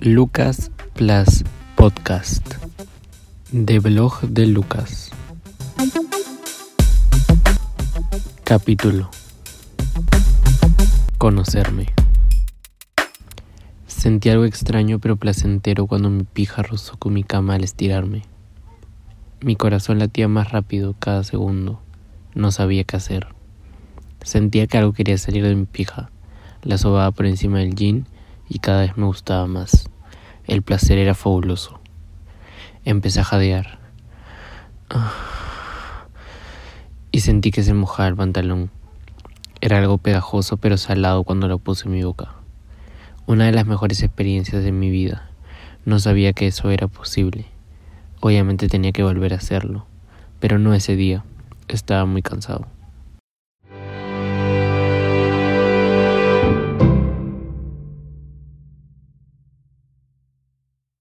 Lucas Plus Podcast de blog de Lucas. Capítulo Conocerme. Sentí algo extraño pero placentero cuando mi pija rozó con mi cama al estirarme. Mi corazón latía más rápido cada segundo. No sabía qué hacer. Sentía que algo quería salir de mi pija. La sobaba por encima del jean y cada vez me gustaba más. El placer era fabuloso. Empecé a jadear. Y sentí que se mojaba el pantalón. Era algo pegajoso pero salado cuando lo puse en mi boca. Una de las mejores experiencias de mi vida. No sabía que eso era posible. Obviamente tenía que volver a hacerlo, pero no ese día. Estaba muy cansado.